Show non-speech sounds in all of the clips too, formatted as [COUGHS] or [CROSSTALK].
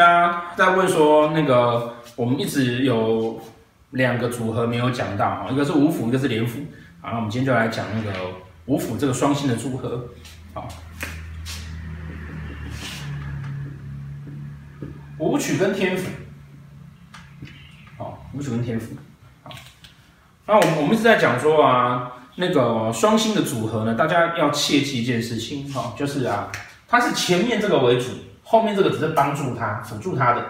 大家，在问说那个我们一直有两个组合没有讲到哈，一个是五辅，一个是连辅。好，那我们今天就来讲那个五辅这个双星的组合。好，武曲跟天辅。好，武曲跟天辅。好，那我们我们一直在讲说啊，那个双星的组合呢，大家要切记一件事情哈，就是啊，它是前面这个为主。后面这个只是帮助他、辅助他的，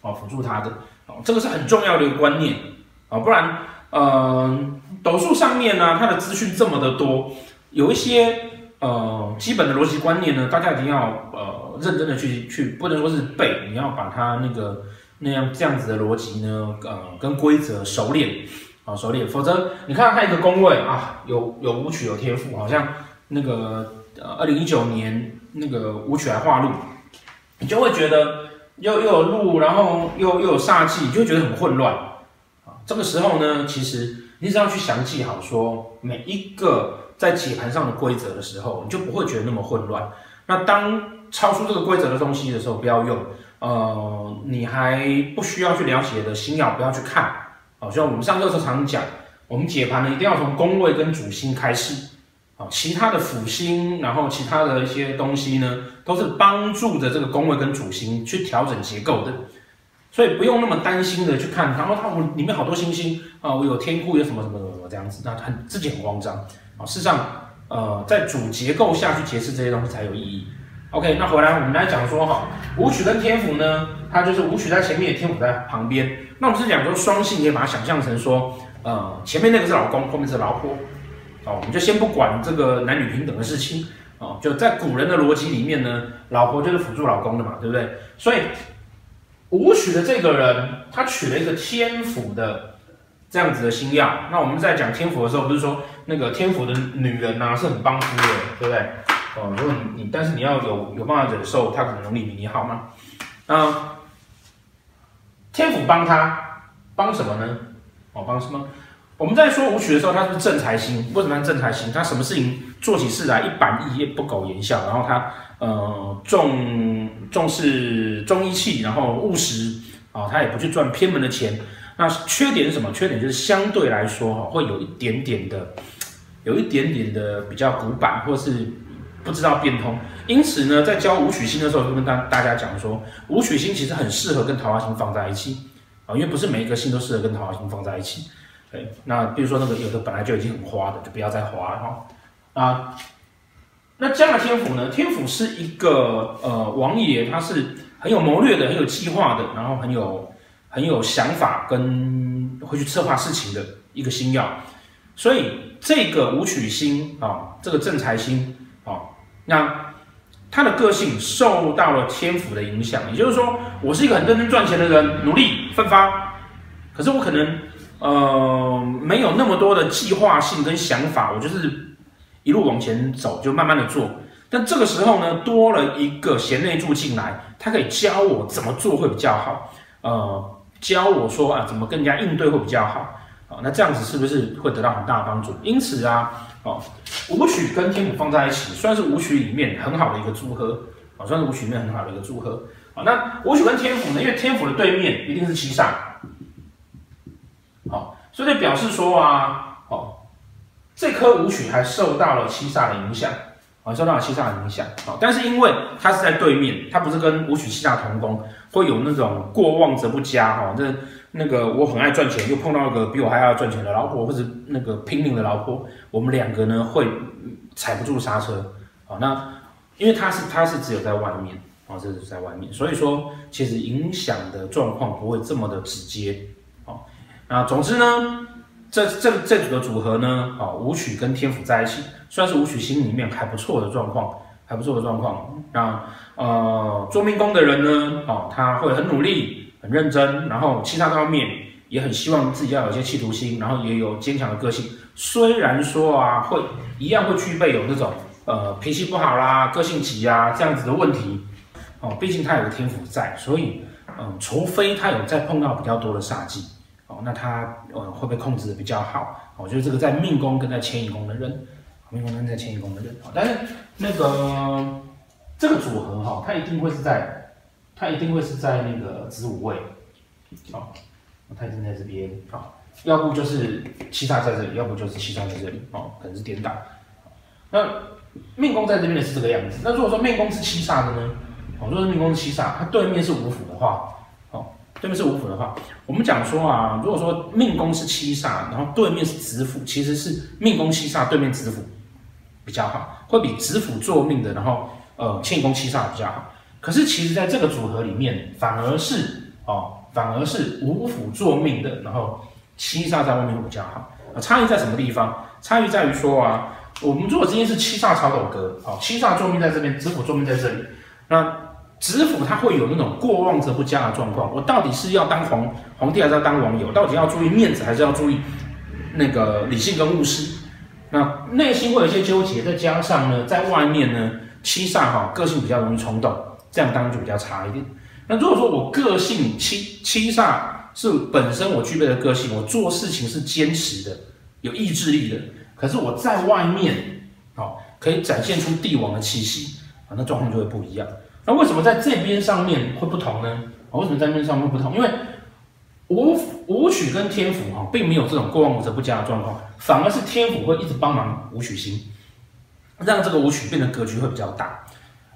哦，辅助他的，哦，这个是很重要的一个观念，啊，不然，呃，斗数上面呢，它的资讯这么的多，有一些呃基本的逻辑观念呢，大家一定要呃认真的去去，不能说是背，你要把它那个那样这样子的逻辑呢，呃，跟规则熟练，啊，熟练，否则你看它一个宫位啊，有有舞曲有天赋，好像那个呃二零一九年那个舞曲还画路。你就会觉得又又有禄，然后又又有煞气，你就会觉得很混乱。啊。这个时候呢，其实你只要去详记好说每一个在解盘上的规则的时候，你就不会觉得那么混乱。那当超出这个规则的东西的时候，不要用。呃，你还不需要去了解的星曜，不要去看。好，像我们上课时常讲，我们解盘呢一定要从宫位跟主星开始。啊，其他的辅星，然后其他的一些东西呢，都是帮助着这个宫位跟主星去调整结构的，所以不用那么担心的去看，然后它我里面好多星星啊，我有天库有什么什么什么这样子，那很自己很慌张啊。事实上，呃，在主结构下去解释这些东西才有意义。OK，那回来我们来讲说哈，武曲跟天府呢，它就是武曲在前面，天府在旁边。那我们是讲说双性，可以把它想象成说，呃，前面那个是老公，后面是老婆。哦，我们就先不管这个男女平等的事情哦，就在古人的逻辑里面呢，老婆就是辅助老公的嘛，对不对？所以武曲的这个人，他娶了一个天府的这样子的星曜。那我们在讲天府的时候，不是说那个天府的女人呐、是很帮夫的，对不对？哦，如果你，但是你要有有办法忍受，他可能能力比你好吗？嗯，天府帮他帮什么呢？哦，帮什么？我们在说武曲的时候，他是正财星。为什么是正财星？他什么事情做起事来一板一眼，不苟言笑。然后他呃重重视重义气，然后务实啊、哦，他也不去赚偏门的钱。那缺点是什么？缺点就是相对来说哈，会有一点点的，有一点点的比较古板，或是不知道变通。因此呢，在教武曲星的时候，就跟大大家讲说，武曲星其实很适合跟桃花星放在一起啊、因为不是每一个星都适合跟桃花星放在一起。那比如说那个有的本来就已经很花的，就不要再花了哈。啊，那加了天府呢？天府是一个呃王爷，他是很有谋略的，很有计划的，然后很有很有想法，跟会去策划事情的一个星曜。所以这个武曲星啊，这个正财星啊，那他的个性受到了天府的影响，也就是说，我是一个很认真赚钱的人，努力奋发，可是我可能。呃，没有那么多的计划性跟想法，我就是一路往前走，就慢慢的做。但这个时候呢，多了一个贤内助进来，他可以教我怎么做会比较好，呃，教我说啊，怎么跟人家应对会比较好，啊，那这样子是不是会得到很大的帮助？因此啊，哦，武曲跟天府放在一起，算是武曲里面很好的一个组合，啊，算是武曲里面很好的一个组合。啊，那武曲跟天府呢，因为天府的对面一定是七煞。好，所以就表示说啊，哦，这颗舞曲还受到了七煞的影响，啊，受到了七煞的影响，啊，但是因为它是在对面，它不是跟舞曲七煞同宫，会有那种过旺则不佳，哈，这那个我很爱赚钱，又碰到一个比我还要赚钱的老婆，或者那个拼命的老婆，我们两个呢会踩不住刹车，啊，那因为它是它是只有在外面，啊，这是在外面，所以说其实影响的状况不会这么的直接。啊，总之呢，这这这组的组合呢，啊，武曲跟天府在一起，算是武曲星里面还不错的状况，还不错的状况。那呃，做命宫的人呢，啊，他会很努力、很认真，然后其他方面也很希望自己要有一些企图心，然后也有坚强的个性。虽然说啊，会一样会具备有那种呃脾气不好啦、个性急啊这样子的问题，哦，毕竟他有个天府在，所以嗯、除非他有再碰到比较多的煞忌。哦，那他呃会被控制的比较好？我觉得这个在命宫跟在迁移宫的人，命宫跟在迁移宫的人，但是那个这个组合哈，它一定会是在它一定会是在那个子午位，好，它一定在这边，好，要不就是七煞在这里，要不就是七煞在这里，哦，可能是颠倒。那命宫在这边的是这个样子，那如果说命宫是七煞的呢？哦，如果说命宫是七煞，它对面是五府的话，对面是五府的话，我们讲说啊，如果说命宫是七煞，然后对面是子府，其实是命宫七煞对面子府比较好，会比子府坐命的，然后呃庆功七煞比较好。可是其实在这个组合里面，反而是哦，反而是五府坐命的，然后七煞在外面会比较好。啊，差异在什么地方？差异在于说啊，我们如果今天是七煞曹斗格，好，七煞坐命在这边，子府坐命在这里，那子府它会有那种过旺则不佳的状况。我到底是要当皇皇帝，还是要当网友？到底要注意面子，还是要注意那个理性跟务实？那内心会有一些纠结，再加上呢，在外面呢，七煞哈，个性比较容易冲动。这样当然就比较差一点。那如果说我个性七七煞是本身我具备的个性，我做事情是坚持的，有意志力的，可是我在外面，哦，可以展现出帝王的气息啊，那状况就会不一样。那为什么在这边上面会不同呢？啊，为什么在这边上面不同？因为武武曲跟天府哈，并没有这种过旺则不佳的状况，反而是天府会一直帮忙武曲星，让这个武曲变得格局会比较大。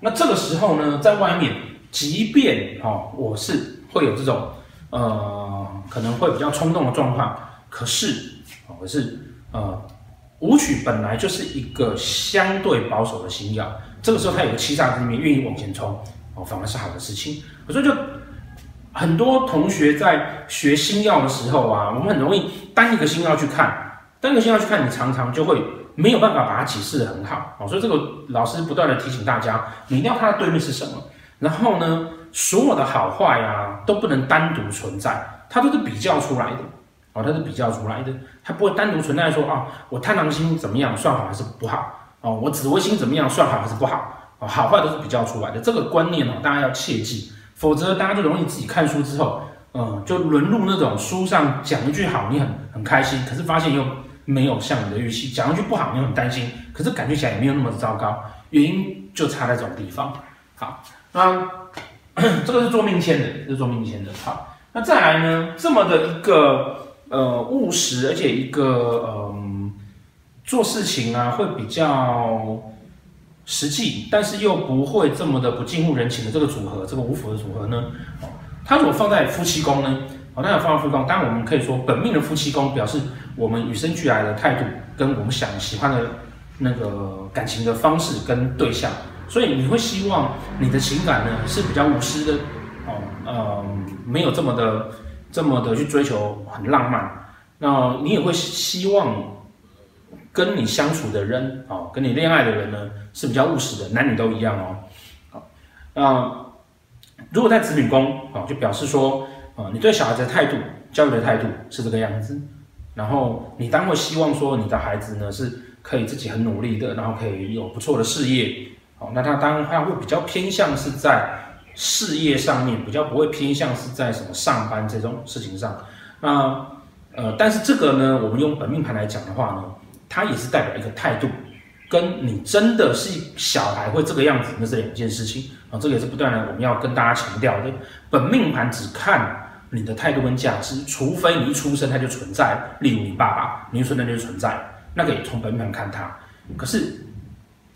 那这个时候呢，在外面，即便哦，我是会有这种呃，可能会比较冲动的状况，可是哦，可是呃，武曲本来就是一个相对保守的星曜，这个时候他有个七煞在里面，愿意往前冲哦，反而是好的事情。所以就很多同学在学星曜的时候啊，我们很容易单一个星曜去看，单一个星曜去看，你常常就会。没有办法把它解释的很好哦，所以这个老师不断的提醒大家，你一定要看它对面是什么。然后呢，所有的好坏啊都不能单独存在，它都是比较出来的哦，它是比较出来的，它不会单独存在说啊，我贪狼星怎么样算好还是不好哦，我紫微星怎么样算好还是不好哦，好坏都是比较出来的，这个观念哦，大家要切记，否则大家就容易自己看书之后，嗯，就沦入那种书上讲一句好，你很很开心，可是发现又。没有像你的预期，讲一句不好，你很担心，可是感觉起来也没有那么糟糕，原因就差在这种地方。好，那 [COUGHS] 这个是做命签的，是做命签的。好，那再来呢，这么的一个呃务实，而且一个、呃、做事情啊会比较实际，但是又不会这么的不近乎人情的这个组合，这个五福的组合呢，它如果放在夫妻宫呢？哦，那有放在夫妻宫，当然我们可以说本命的夫妻宫表示。我们与生俱来的态度，跟我们想喜欢的那个感情的方式跟对象，所以你会希望你的情感呢是比较无私的，哦，呃，没有这么的这么的去追求很浪漫，那你也会希望跟你相处的人，哦，跟你恋爱的人呢是比较务实的，男女都一样哦，好，那如果在子女宫，哦，就表示说，呃，你对小孩子的态度、教育的态度是这个样子。然后你当会希望说你的孩子呢是可以自己很努力的，然后可以有不错的事业，好，那他当然他会比较偏向是在事业上面，比较不会偏向是在什么上班这种事情上。那呃，但是这个呢，我们用本命盘来讲的话呢，它也是代表一个态度，跟你真的是小孩会这个样子，那是两件事情啊。这个也是不断的我们要跟大家强调的，本命盘只看。你的态度跟价值，除非你一出生它就存在，例如你爸爸，你一出生就存在，那个也从本命盘看他。可是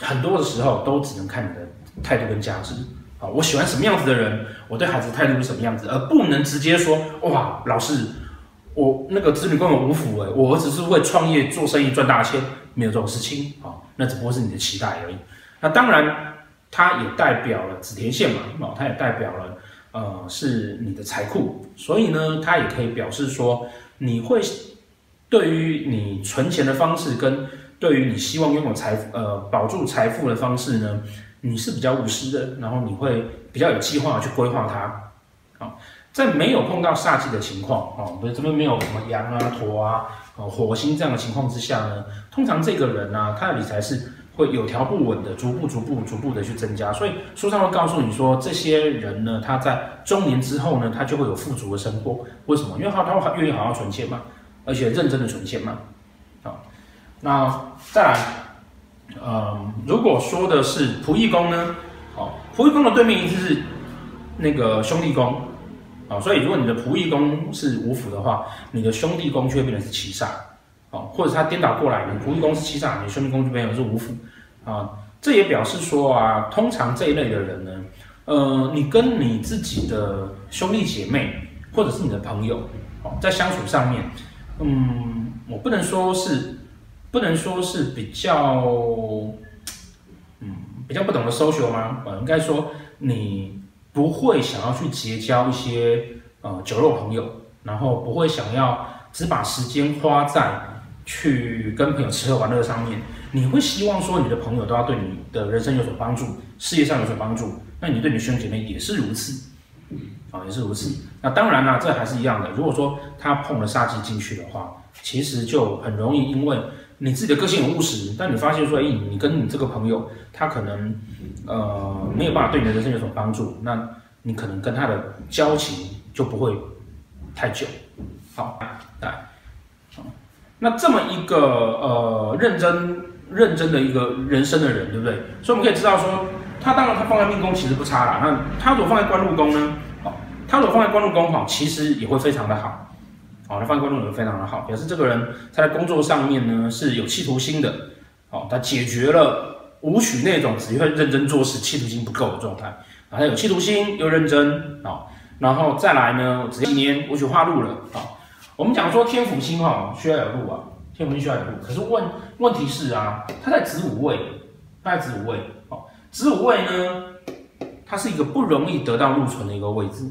很多的时候都只能看你的态度跟价值啊。我喜欢什么样子的人，我对孩子态度是什么样子，而不能直接说哇，老师，我那个子女根本无福诶，我儿子是为创业做生意赚大钱，没有这种事情啊，那只不过是你的期待而已。那当然，它也代表了子田线嘛，哦，它也代表了。呃，是你的财库，所以呢，它也可以表示说，你会对于你存钱的方式，跟对于你希望拥有财呃保住财富的方式呢，你是比较务实的，然后你会比较有计划去规划它。好，在没有碰到煞气的情况，哦，不是这边没有什么羊啊、驼啊、呃火星这样的情况之下呢，通常这个人呢、他的理财是。会有条不紊的，逐步、逐步、逐步的去增加，所以书上会告诉你说，这些人呢，他在中年之后呢，他就会有富足的生活。为什么？因为他他会愿意好好存钱嘛，而且认真的存钱嘛。好，那再来，呃，如果说的是仆役宫呢，好，仆役宫的对面意思是那个兄弟宫啊，所以如果你的仆役宫是五府的话，你的兄弟宫就会变成是七煞哦，或者他颠倒过来，你仆役宫是七煞，你兄弟宫就变成是五府啊。这也表示说啊，通常这一类的人呢，呃，你跟你自己的兄弟姐妹或者是你的朋友哦，在相处上面，嗯，我不能说是，不能说是比较，嗯，比较不懂得 social 吗？呃，应该说你不会想要去结交一些呃酒肉朋友，然后不会想要只把时间花在去跟朋友吃喝玩乐上面。你会希望说你的朋友都要对你的人生有所帮助，事业上有所帮助，那你对你兄弟姐妹也是如此，啊，也是如此。那当然啦，这还是一样的。如果说他碰了煞气进去的话，其实就很容易，因为你自己的个性很务实，但你发现说，哎，你跟你这个朋友，他可能呃没有办法对你的人生有所帮助，那你可能跟他的交情就不会太久。好，来，那这么一个呃认真。认真的一个人生的人，对不对？所以我们可以知道说，他当然他放在命宫其实不差啦。那他如果放在官禄宫呢？好，他如果放在官禄宫哈，其实也会非常的好。哦，他放在官禄也非常的好，表示这个人他在工作上面呢是有企图心的。哦，他解决了武曲那种只会认真做事、企图心不够的状态。啊，他有企图心又认真。哦，然后再来呢，这几年武曲化禄了。啊，我们讲说天府星哈需要有禄啊。天府星需要有禄，可是问问题是啊，他在子午位，他在子午位哦，子午位呢，它是一个不容易得到禄存的一个位置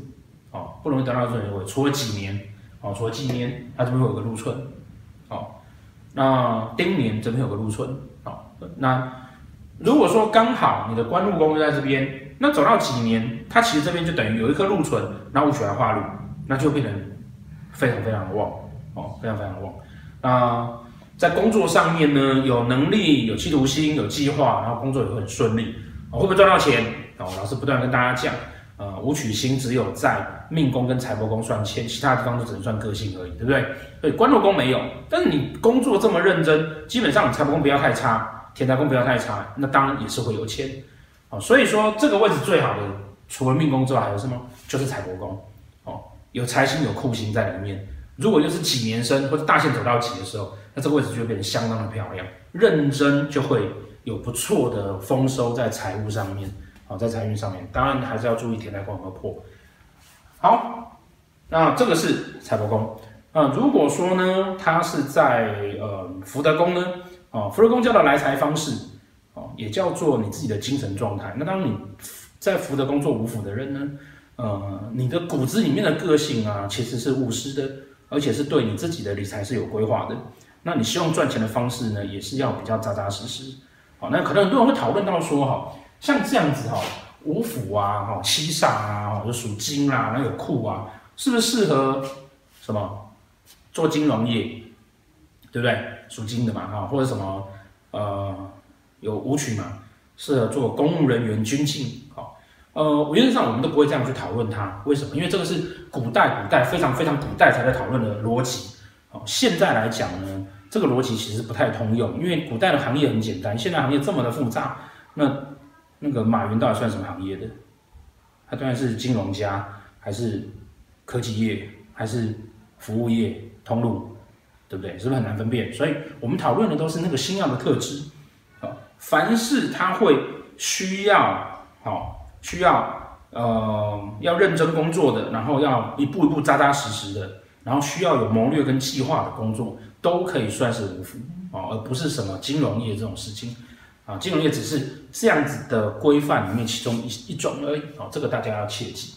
哦，不容易得到禄存的一个位置，除了几年哦，除了纪年，它这边会有个禄存哦，那丁年这边有个禄存哦，那如果说刚好你的官禄宫就在这边，那走到几年，它其实这边就等于有一颗禄存，然后武曲来化禄，那就变成非常非常的旺哦，非常非常的旺。那、在工作上面呢，有能力、有企图心、有计划，然后工作也会很顺利。哦，会不会赚到钱？哦，老师不断跟大家讲，呃，武曲星只有在命宫跟财帛宫算钱，其他地方都只能算个性而已，对不对？所以官禄宫没有，但是你工作这么认真，基本上财帛宫不要太差，田财宫不要太差，那当然也是会有钱。哦，所以说这个位置最好的，除了命宫之外，还有什么？就是财帛宫。哦，有财星有库星在里面。如果又是几年生或者大限走到几的时候，那这个位置就会变得相当的漂亮，认真就会有不错的丰收在财务上面，好，在财运上面，当然还是要注意田财宫和破。好，那这个是财帛宫。啊，如果说呢，它是在呃福德宫呢，啊，福德宫叫做来财方式，哦，也叫做你自己的精神状态。那当你在福德宫做五府的人呢，呃，你的骨子里面的个性啊，其实是务实的。而且是对你自己的理财是有规划的，那你希望赚钱的方式呢，也是要比较扎扎实实。好，那可能很多人会讨论到说，哈，像这样子哈，五府啊，哈，七煞啊哈，就属金啊，那有库啊，是不是适合什么做金融业，对不对？属金的嘛，哈，或者什么呃，有武曲嘛，适合做公务人员、军警，好。呃，原则上我们都不会这样去讨论它，为什么？因为这个是古代、古代非常非常古代才在讨论的逻辑。哦，现在来讲呢，这个逻辑其实不太通用，因为古代的行业很简单，现在行业这么的复杂。那那个马云到底算什么行业的？他当然是金融家，还是科技业，还是服务业、通路，对不对？是不是很难分辨？所以我们讨论的都是那个星曜的特质。好，凡是他会需要，好。需要呃要认真工作的，然后要一步一步扎扎实实的，然后需要有谋略跟计划的工作，都可以算是五福啊，而不是什么金融业这种事情啊。金融业只是这样子的规范里面其中一一种而已啊，这个大家要切记。